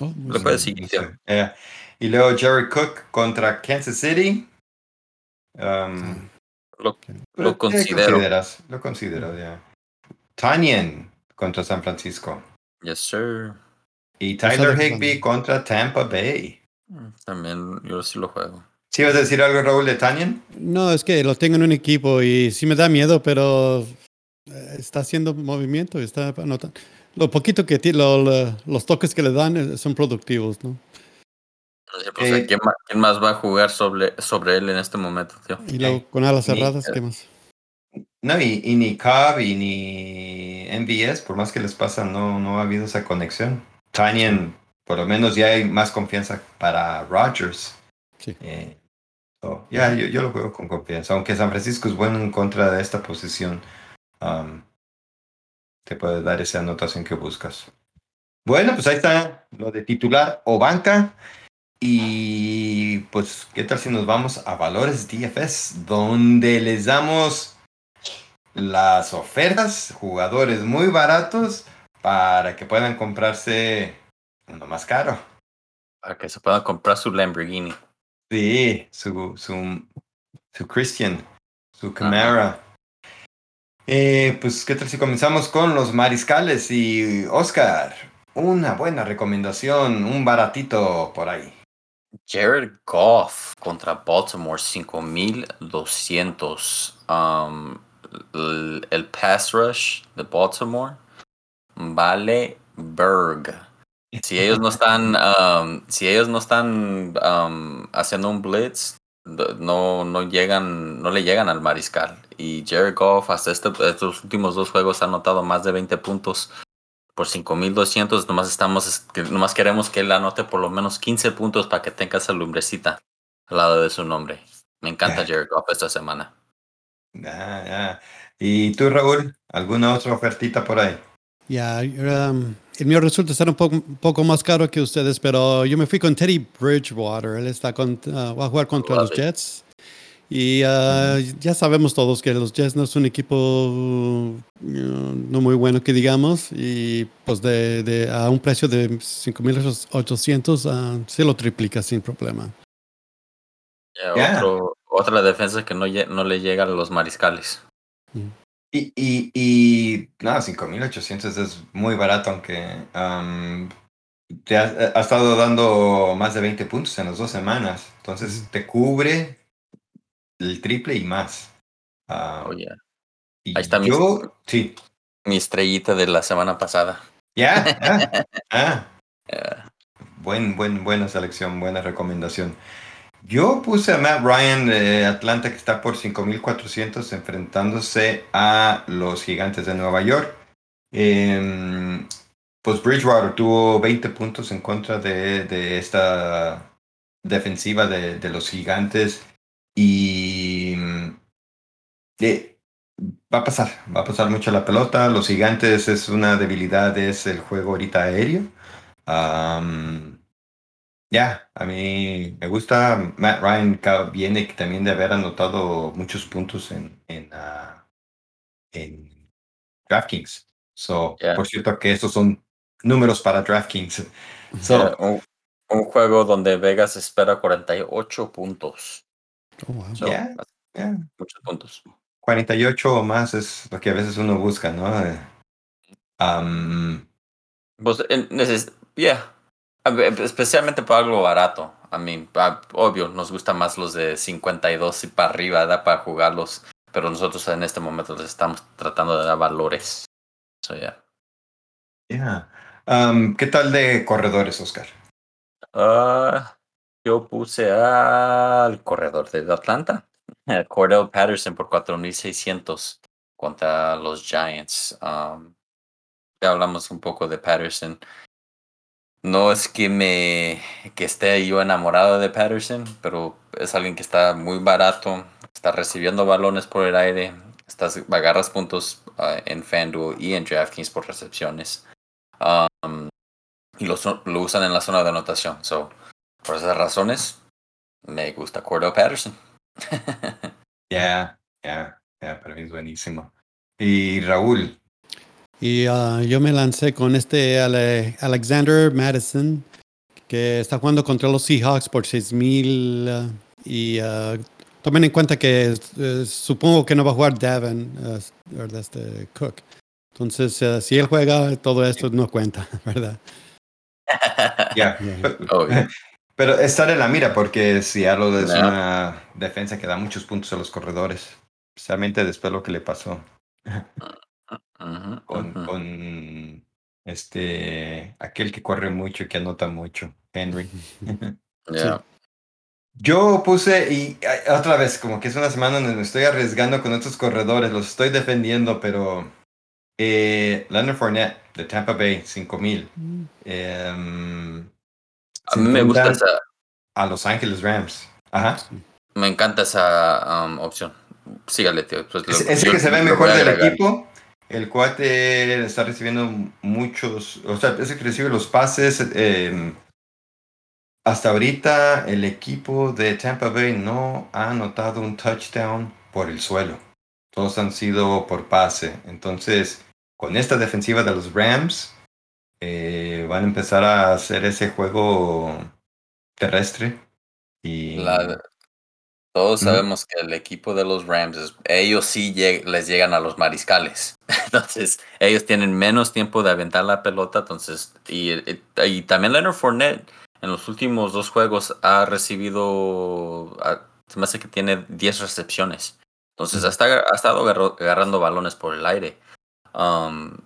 Oh, Lo puedes seguir. Y luego Jerry Cook contra Kansas City. Um, Lo, lo considero. consideras, lo considero, ya. Tanyan contra San Francisco. Yes, sir. Y Tyler Higby contra Tampa Bay. Mm, También yo sí lo juego. ¿Sí vas a decir algo, Raúl, de Tanyan? No, es que lo tengo en un equipo y sí me da miedo, pero eh, está haciendo movimiento, está anotando. Lo poquito que tiene, lo- lo- los toques que le dan eh, son productivos, ¿no? Pues, Eh, ¿quién, más, quién más va a jugar sobre, sobre él en este momento, tío? Y luego con alas Ni- cerradas, ¿qué más? No, y, y ni Cobb y ni MVS, por más que les pasa, no, no ha habido esa conexión. Tanyan, por lo menos ya hay más confianza para Rodgers. Sí. Eh, so, ya, yo, yo lo juego con confianza. Aunque San Francisco es bueno en contra de esta posición, um, te puede dar esa anotación que buscas. Bueno, pues ahí está lo de titular o banca. Y pues, ¿qué tal si nos vamos a Valores DFS? Donde les damos las ofertas, jugadores muy baratos para que puedan comprarse uno más caro. Para que se pueda comprar su Lamborghini. Sí, su, su, su Christian, su Camara. Eh, pues, ¿qué tal si comenzamos con los mariscales? Y Oscar, una buena recomendación, un baratito por ahí. Jared Goff contra Baltimore 5200. Um, el, el pass rush de Baltimore vale Berg. Si ellos no están, um, si ellos no están um, haciendo un blitz, no, no llegan, no le llegan al mariscal. Y Jared Goff hasta este- estos últimos dos juegos ha anotado más de 20 puntos por 5200. Nomás estamos, nomás queremos que él anote por lo menos 15 puntos para que tenga esa lumbrecita al lado de su nombre. Me encanta Jared Goff esta semana. Ah, ya. ¿Y tú, Raúl? ¿Alguna otra ofertita por ahí? Ya, um, el mío resulta estar un poco, un poco más caro que ustedes, pero yo me fui con Teddy Bridgewater. Él está con, uh, va a jugar contra Love los it. Jets. Y uh, ya sabemos todos que los Jets no es un equipo uh, no muy bueno que digamos. Y pues de, de- a un precio de 5.800 uh, se lo triplica sin problema. Ya, Ya. otro- otra defensa que no, no le llega a los mariscales. Y, y, y no, 5800 es muy barato, aunque um, te ha, ha estado dando más de 20 puntos en las dos semanas. Entonces te cubre el triple y más. Oh, yeah. y ahí está mi- yo, sí. Mi estrellita de la semana pasada. Ya, ah, [laughs] ah. Eh, Buen, buen, buena selección, buena recomendación. Yo puse a Matt Ryan de Atlanta que está por 5.400 enfrentándose a los gigantes de Nueva York. Em, pues Bridgewater tuvo 20 puntos en contra de, de esta defensiva de, de los gigantes y mm, eh, va a pasar, va a pasar mucho la pelota. Los gigantes es una debilidad, es el juego ahorita aéreo. Ya, a mí me gusta. Matt Ryan ca- viene también de haber anotado muchos puntos en, en, ah, en DraftKings. So, Yeah. Por cierto que estos son números para DraftKings. [laughs] So, un, un juego donde Vegas espera 48 puntos. Oh, wow. So, Yeah. ya, Muchos puntos. 48 o más es lo que a veces uno busca, ¿no? Eh, am, Pues, en- neces- yeah. Ver, Especialmente para algo barato. I mean, obvio, nos gustan más los de 52 y para arriba, da para jugarlos. Pero nosotros en este momento les estamos tratando de dar valores. So, yeah. yeah. Am, ¿Qué tal de corredores, Oscar? Ah, yo puse al corredor de Atlanta, eh, Cordell Patterson por 4600 contra los Giants. Um, ya hablamos un poco de Patterson. No es que me que esté yo enamorado de Patterson, pero es alguien que está muy barato, está recibiendo balones por el aire, estás, agarras puntos ah, en FanDuel y en DraftKings por recepciones. Um, y lo, lo usan en la zona de anotación. So, por esas razones, me gusta Cordell Patterson. Ya, ya, ya, para mí es buenísimo. Y Raúl, Y ah, yo me lancé con este Ale- Alexander Madison, que está jugando contra los Seahawks por 6000. ah, y ah, tomen en cuenta que eh, supongo que no va a jugar Devin, ah, ¿verdad? Este Cook. Entonces, ah, si él juega, todo esto no cuenta, [laughs] ¿verdad? [laughs] ya. Yeah. Pe- Obvio. Pero estar en la mira porque Seattle es No. una defensa que da muchos puntos a los corredores, especialmente después de lo que le pasó. [laughs] Con, este aquel que corre mucho y que anota mucho, Henry. [laughs] [laughs] Yeah. Yo puse, y otra vez, como que es una semana donde me estoy arriesgando con estos corredores, los estoy defendiendo, pero eh, Leonard Fournette de Tampa Bay, 5000. Em, A mí me gusta esa, A Los Ángeles Rams. Ajá. me encanta esa um, opción. Sígale, tío. Pues lo- Es, es el yo que se ve mejor del agregar. equipo. El cuate está recibiendo muchos, o sea, es que recibe los pases. eh, hasta ahorita el equipo de Tampa Bay no ha anotado un touchdown por el suelo. Todos han sido por pase. Entonces, con esta defensiva de los Rams, eh, van a empezar a hacer ese juego terrestre. Y todos sabemos que el equipo de los Rams, es- ellos sí lleg- les llegan a los mariscales. [laughs] Entonces, ellos tienen menos tiempo de aventar la pelota. Entonces, y, y- y también Leonard Fournette en los últimos dos juegos ha recibido, ha- se me hace que tiene 10 recepciones. Entonces, hasta, ha estado agarrando balones por el aire. Um,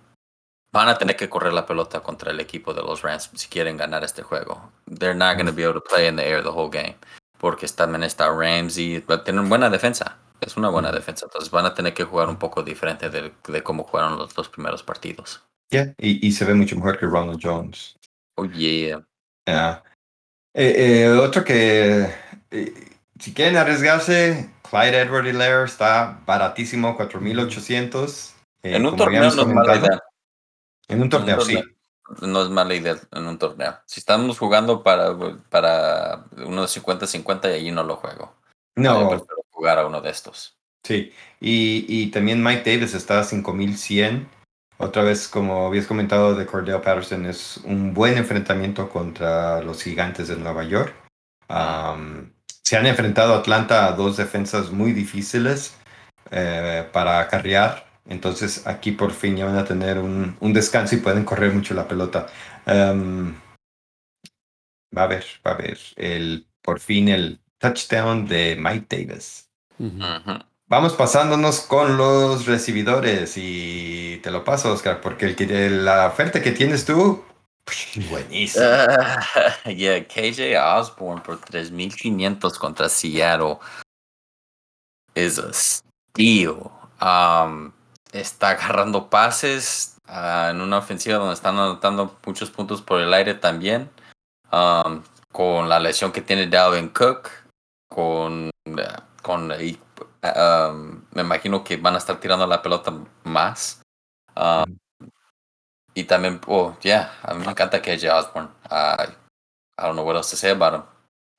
van a tener que correr la pelota contra el equipo de los Rams si quieren ganar este juego. They're not going to be able to play in the air the whole game. Porque también está Ramsey. va a tener buena defensa. Es una buena defensa. Entonces van a tener que jugar un poco diferente de, de cómo jugaron los dos primeros partidos. Yeah, y, y se ve mucho mejor que Ronald Jones. Oh, yeah. Ah. Eh, eh, otro que, eh, si quieren arriesgarse, Clyde Edward Hilaire está baratísimo, 4,800. eh, en un torneo no es mala comentado. idea. En un torneo, sí. No es mala idea en un torneo. Si estamos jugando para, para uno de 50-50 y allí no lo juego. Yo No, prefiero jugar a uno de estos. sí. Y, y también Mike Davis está a 5100. Otra vez, como habías comentado de Cordell Patterson, es un buen enfrentamiento contra los gigantes de Nueva York. Am, se han enfrentado Atlanta a dos defensas muy difíciles eh, para acarrear. Entonces aquí por fin ya van a tener un, un descanso y pueden correr mucho la pelota. Am, va a ver, va a ver. El, por fin el touchdown de Mike Davis. Vamos pasándonos con los recibidores y te lo paso, Oscar, porque el que, la oferta que tienes tú, [laughs] buenísimo. Ah, [laughs] yeah, KJ Osborne por 3500 contra Seattle is a steal. Um, está agarrando pases ah, en una ofensiva donde están anotando muchos puntos por el aire también. Um, con la lesión que tiene Dalvin Cook, con, ah, con y, um, me imagino que van a estar tirando la pelota más. Um, y también, oh, yeah, a mí me encanta KJ Osborne. I, I don't know what else to say about him.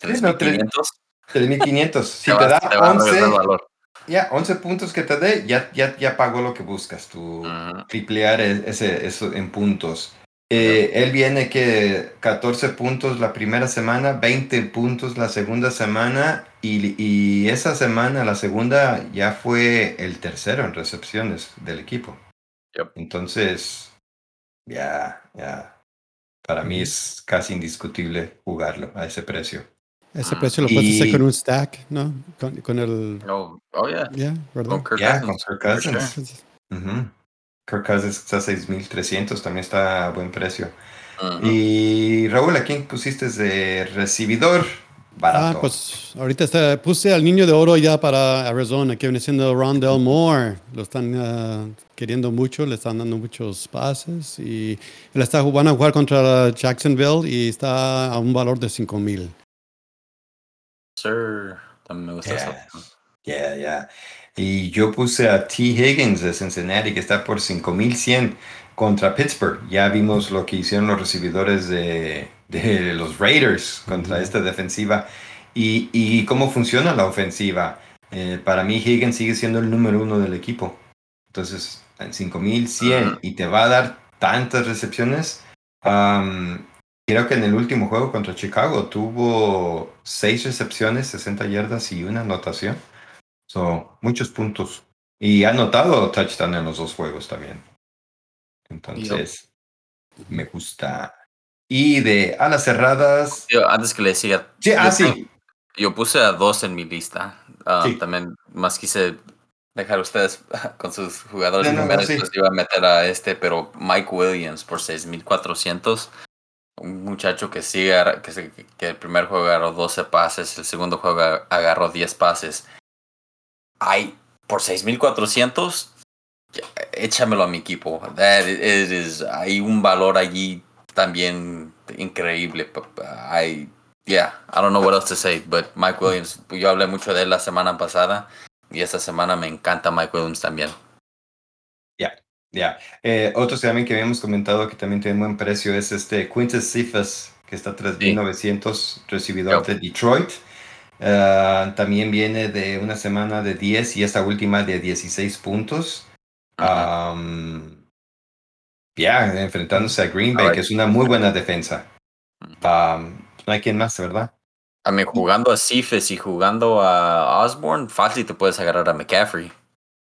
Sí, no, tres- 3500. 3500. Si te da te va a regresar 11, valor. Ya, 11 puntos que te dé, ya, ya, ya pagó lo que buscas, tu triplear e- ese, eso en puntos. Eh, él viene que 14 puntos la primera semana, 20 puntos la segunda semana y, y esa semana, la segunda, ya fue el tercero en recepciones del equipo. Yep. Entonces, ya, ya, para mí es casi indiscutible jugarlo a ese precio. Ese precio lo puedes hacer Y- con un stack, ¿no? Con, con el... Oh, oh, yeah. Ya, ¿verdad? Con Kirk Ya, Cousins. con Kirk sure. Cousins. Ujú. Kirk Cousins está a 6.300, también está a buen precio. Y Raúl, ¿a quién pusiste de recibidor? Barato. Ah, pues ahorita está- puse al niño de oro ya para Arizona, que viene siendo Rondell Moore. Lo están ah, queriendo mucho, le están dando muchos pases y él está van a jugar contra Jacksonville y está a un valor de 5 mil. Sir. También me gusta eso. Yeah, yeah. Y yo puse a T. Higgins de Cincinnati, que está por 5100 contra Pittsburgh. Ya vimos lo que hicieron los recibidores de, de los Raiders contra Ujú. esta defensiva. Y, y cómo funciona la ofensiva. Eh, para mí, Higgins sigue siendo el número uno del equipo. Entonces, en 5100 Ujú. y te va a dar tantas recepciones. Am, creo que en el último juego contra Chicago tuvo seis recepciones, 60 yardas y una anotación. So, muchos puntos. Y ha anotado touchdown en los dos juegos también. Entonces, me gusta. Y de alas cerradas. Yo, antes que le siga, Sí, ah, yo, sí. tengo- yo puse a dos en mi lista. Ah, Sí. También más quise dejar ustedes [laughs] con sus jugadores No, no, sí. pues iba a meter a este, pero Mike Williams por 6.400. Un muchacho que sigue, que, que el primer juego agarró 12 pases, el segundo juego ag- agarró 10 pases. Hay, por 6.400, ya, échamelo a mi equipo. Hay un valor allí también increíble. I, yeah, I don't know what else to say, but Mike Williams, yo hablé mucho de él la semana pasada y esta semana me encanta Mike Williams también. Ya. Eh, otros también que habíamos comentado que también tiene buen precio es este Quintus Cephas, que está a 3.900, recibidor Yep. de Detroit. Ah, también viene de una semana de 10 y esta última de 16 puntos. Um, ya, enfrentándose a Green Bay, que es una muy buena defensa. Um, no hay quien más, ¿verdad? A mí jugando a Cephas y jugando a Osborne, fácil te puedes agarrar a McCaffrey.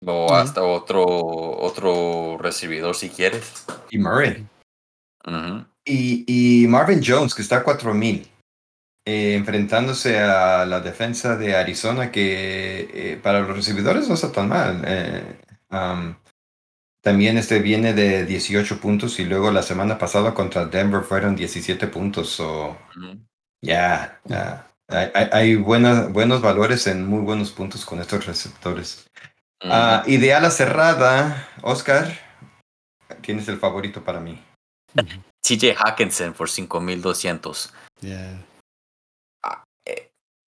O hasta otro, otro recibidor si quieres. Y Murray. Y, y Marvin Jones, que está a 4000, eh, enfrentándose a la defensa de Arizona, que eh, para los recibidores no está tan mal. eh, um, también este viene de 18 puntos y luego la semana pasada contra Denver fueron 17 puntos. So, ya, ya. Hay, hay- hay buenas, buenos valores en muy buenos puntos con estos receptores. Ah, ideal a cerrada, Oscar, tienes el favorito para mí. TJ Hawkinson por 5200. Yeah.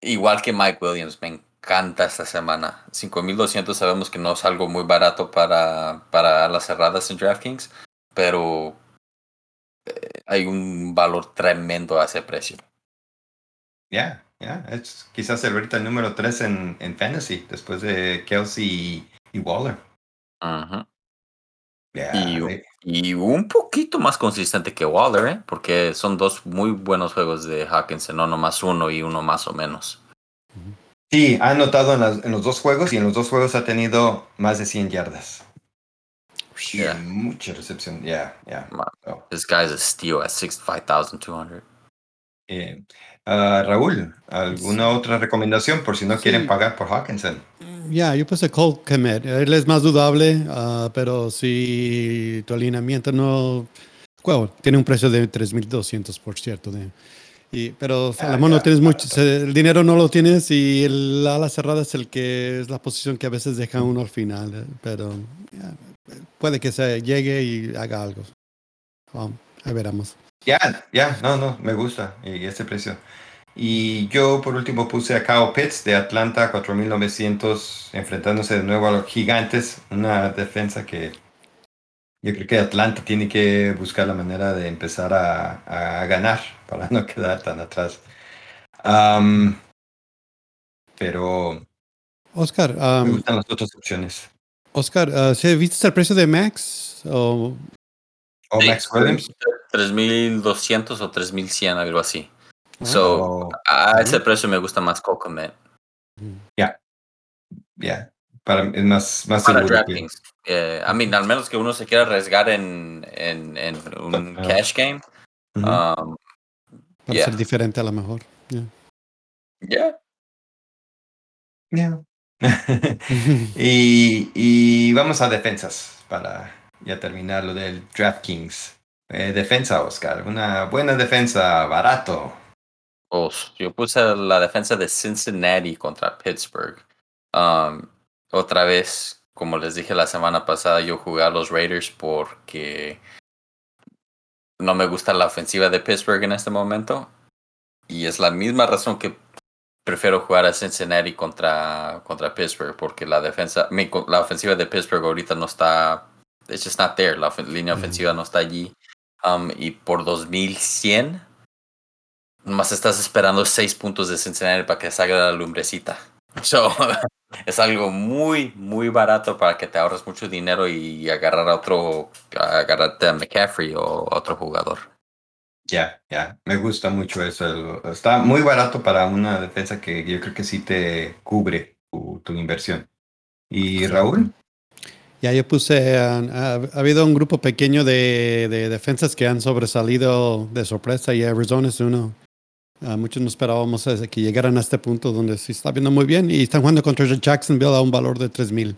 Igual que Mike Williams, me encanta esta semana. 5200 sabemos que no es algo muy barato para, para las cerradas en DraftKings, pero eh, hay un valor tremendo a ese precio. Ya, ya, es quizás el ahorita el número 3 en, en Fantasy, después de Kelsey y, y Waller. Y, y un poquito más consistente que Waller, ¿eh? porque son dos muy buenos juegos de Hawkinson, no nomás uno y uno más o menos. Sí, ha anotado en, las- en los dos juegos y en los dos juegos ha tenido más de 100 yardas. Yeah. mucha recepción, ya, ya. Ma- Oh, This guy's a steal at 65,200. eh, ah, Raúl, ¿alguna otra recomendación por si no Sí. quieren pagar por Hawkinson? Ya, yo puse Cole Kemet. Él es más dudable, ah, pero si tu alineamiento no. Bueno, tiene un precio de 3.200, por cierto. De, y, pero Ah, Salomón no tienes mucho. el dinero no lo tienes y el ala cerrada es el que es la posición que a veces deja uno al final. eh, Pero puede que se llegue y haga algo. Vamos, ahí veremos. Ya, ya, no, no, me gusta y este precio. Y yo por último puse a Kyle Pitts de Atlanta, 4900, enfrentándose de nuevo a los gigantes, una defensa que yo creo que Atlanta tiene que buscar la manera de empezar a, a ganar [laughs] para no quedar tan atrás. Pero Oscar, me gustan las otras opciones. Oscar, ah, ¿sí ¿viste el precio de Max? O, O Sí, Max Williams. 3200 o 3100, algo así. Ah. So, a ese precio me gusta más Cocomet. ya, para es más, más Para seguro que-. Eh, I mean, al menos que uno se quiera arriesgar en, en, en un cash game. Ujú. Um, para Yeah. ser diferente a lo mejor. Yeah. yeah. Ya. [laughs] [laughs] y, y vamos a defensas para ya terminar lo del DraftKings. Eh, defensa, Oscar. Una buena defensa, barato. Pues, yo puse la defensa de Cincinnati contra Pittsburgh. Um, otra vez, como les dije la semana pasada, yo jugué a los Raiders porque no me gusta la ofensiva de Pittsburgh en este momento. Y es la misma razón que prefiero jugar a Cincinnati contra, contra Pittsburgh, porque la defensa, la ofensiva de Pittsburgh ahorita no está, it's just not there, la línea ofensiva no está allí. Um, y por 2100, nomás estás esperando seis puntos de Cincinnati para que salga la lumbrecita. [laughs] So, [laughs] es algo muy, muy barato para que te ahorres mucho dinero y agarrar a otro, agarrarte a McCaffrey o otro jugador. Ya, ya. Me gusta mucho eso. Está muy barato para una defensa que yo creo que sí te cubre tu, tu inversión. ¿Y Raúl? Ya yo puse, ha, ha habido un grupo pequeño de, de defensas que han sobresalido de sorpresa y Arizona es uno. Muchos no esperábamos que llegaran a este punto donde sí está viendo muy bien y están jugando contra Jacksonville a un valor de 3000.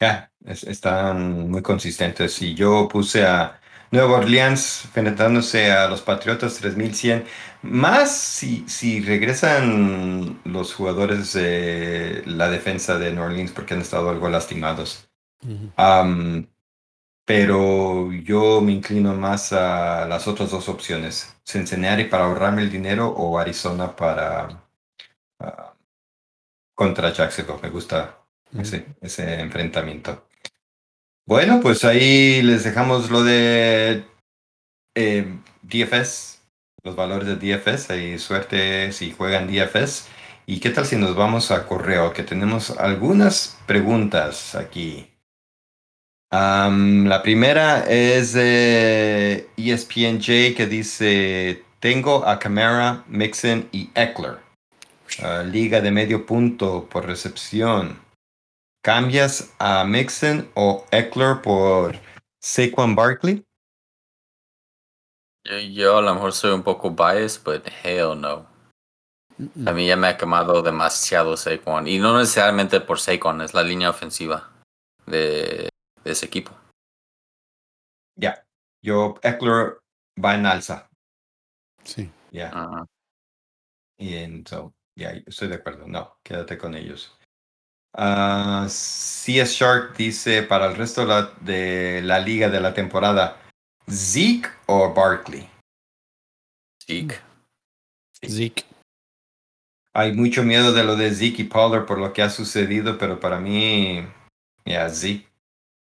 Ya, es- están muy consistentes. Y yo puse a Nueva Orleans enfrentándose a los Patriotas 3100. Más si, si regresan los jugadores de la defensa de New Orleans porque han estado algo lastimados. Pero yo me inclino más a las otras dos opciones. Cincinnati para ahorrarme el dinero o Arizona para ah, contra Jacksonville. Me gusta ese, ese enfrentamiento. Bueno, pues ahí les dejamos lo de eh, DFS, los valores de DFS. Ahí suerte si juegan DFS. ¿Y qué tal si nos vamos a correo? Que tenemos algunas preguntas aquí. La primera es de ESPNJ que dice, tengo a Camara, Mixon y Eckler. Liga de medio punto por recepción. ¿Cambias a Mixon o Eckler por Saquon Barkley? Yo, yo a lo mejor soy un poco biased, but hell no. A mí ya me ha quemado demasiado Saquon. Y no necesariamente por Saquon, es la línea ofensiva de, de ese equipo. Ya. Yo, Eckler va en alza. Sí. Ya. Ajá. Y en, so, ya, estoy de acuerdo. No, quédate con ellos. Ah, CS Shark dice para el resto de la, de la liga de la temporada, Zeke o Barkley. Zeke. Zeke. Hay mucho miedo de lo de Zeke y Pollard por lo que ha sucedido, pero para mí, ya, Zeke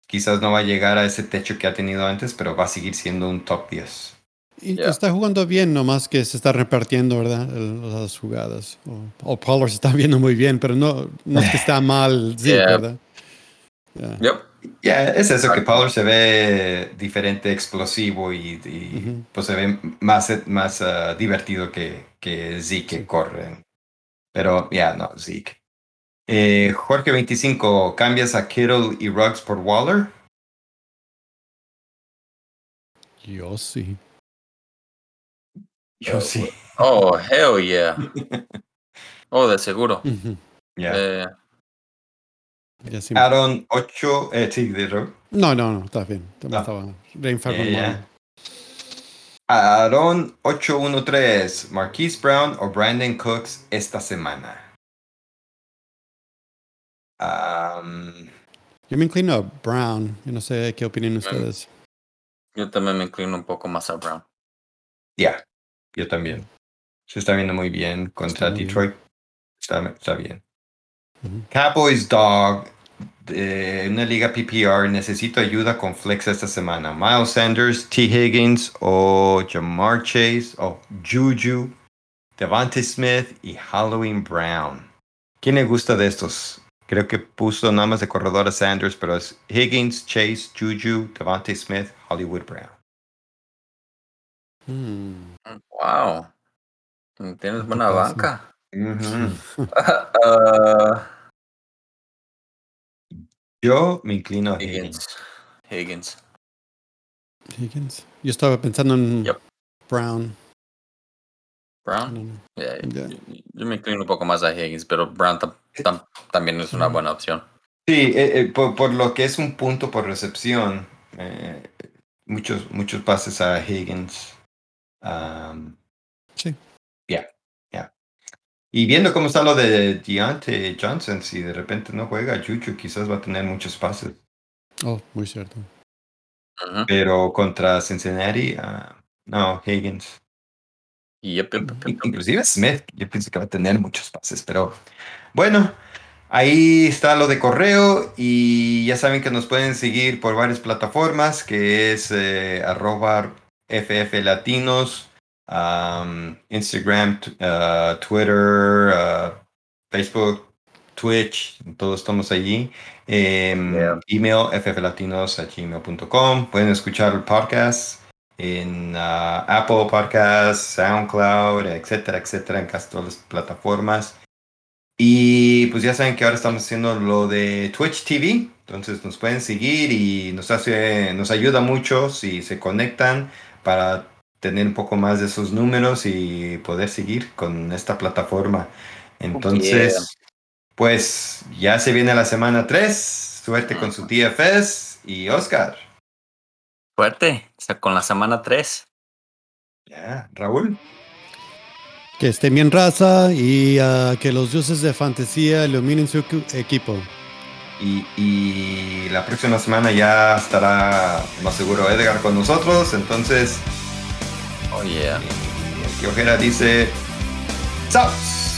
quizás no va a llegar a ese techo que ha tenido antes, pero va a seguir siendo un top 10. Y está jugando bien, nomás que se está repartiendo, ¿verdad? El- las jugadas. O, o Pollard se está viendo muy bien, pero no, no es que está [laughs] mal Zeke, Yeah. ¿verdad? Ya. Yep. Ya, es eso, que. Pollard se ve diferente, explosivo y, pues se ve más, más ah, divertido que, que Zeke que corre. Pero ya, no, Zeke. Eh, Jorge 25, ¿cambias a Kittle y Ruggs por Waller? Yo sí. Yo sí. Oh, hell yeah. [laughs] Oh, de seguro. Ujú. Ya. Eh, Ya sí. Aaron 8, eh, sí, de. No, no, no, está bien. Ah. estaba ya. Aaron 813, Marquise Brown o Brandon Cooks esta semana. Am, Yo me inclino a Brown. Yo no sé qué opinan ustedes. yo también me inclino un poco más a Brown. Ya, yo también. Se está viendo muy bien contra Está muy bien. Detroit. Está, está bien. Ujú. Cowboys Dog, de una liga PPR, necesito ayuda con flex esta semana. Miles Sanders, T. Higgins o Jamar Chase o Juju, Devante Smith y Halloween Brown. ¿Quién le gusta de estos? Creo que puso nada más de corredor a Sanders, pero es Higgins, Chase, Juju, Devante Smith, Hollywood Brown. Wow. Tienes ¿Qué buena pasa? banca. Ujú. Ah, [laughs] [laughs] Yo me inclino a Higgins. Higgins. Higgins. Higgins. Yo estaba pensando en Yep. Brown. Brown. No, no. Yeah, Ya. yo, yo me inclino un poco más a Higgins, pero Brown tam- tam- también es una Mm. buena opción. Sí, eh, eh, por, por lo que es un punto por recepción, eh, muchos, muchos pases a Higgins. Am, Sí. ya, ya. Y viendo cómo está lo de Deontay Johnson, si de repente no juega Juju, quizás va a tener muchos pases. Oh, muy cierto. Pero contra Cincinnati, ah, no, Higgins. Yep, yep, yep, In- yep. Inclusive Smith, yo pienso que va a tener muchos pases, pero bueno, ahí está lo de correo y ya saben que nos pueden seguir por varias plataformas, que es eh, arroba FF Latinos, um, Instagram, uh, Twitter, uh, Facebook, Twitch, todos estamos allí. Em, Yeah. Email fflatinos.gmail.com. Pueden escuchar el podcast en uh, Apple Podcasts, SoundCloud, etcétera, etcétera, en casi todas las plataformas. Y pues ya saben que ahora estamos haciendo lo de Twitch TV, entonces nos pueden seguir y nos hace, nos ayuda mucho si se conectan para tener un poco más de esos números y poder seguir con esta plataforma. Entonces, Pues ya se viene la semana 3. Suerte con su TFS y Oscar. O sea, con la semana 3. Ya, Raúl. Que esté bien raza y ah, que los dioses de fantasía iluminen su equi- equipo. Y, y la próxima semana ya estará más seguro Edgar con nosotros. Entonces, Oh, yeah. Ojera dice: ¡Saus!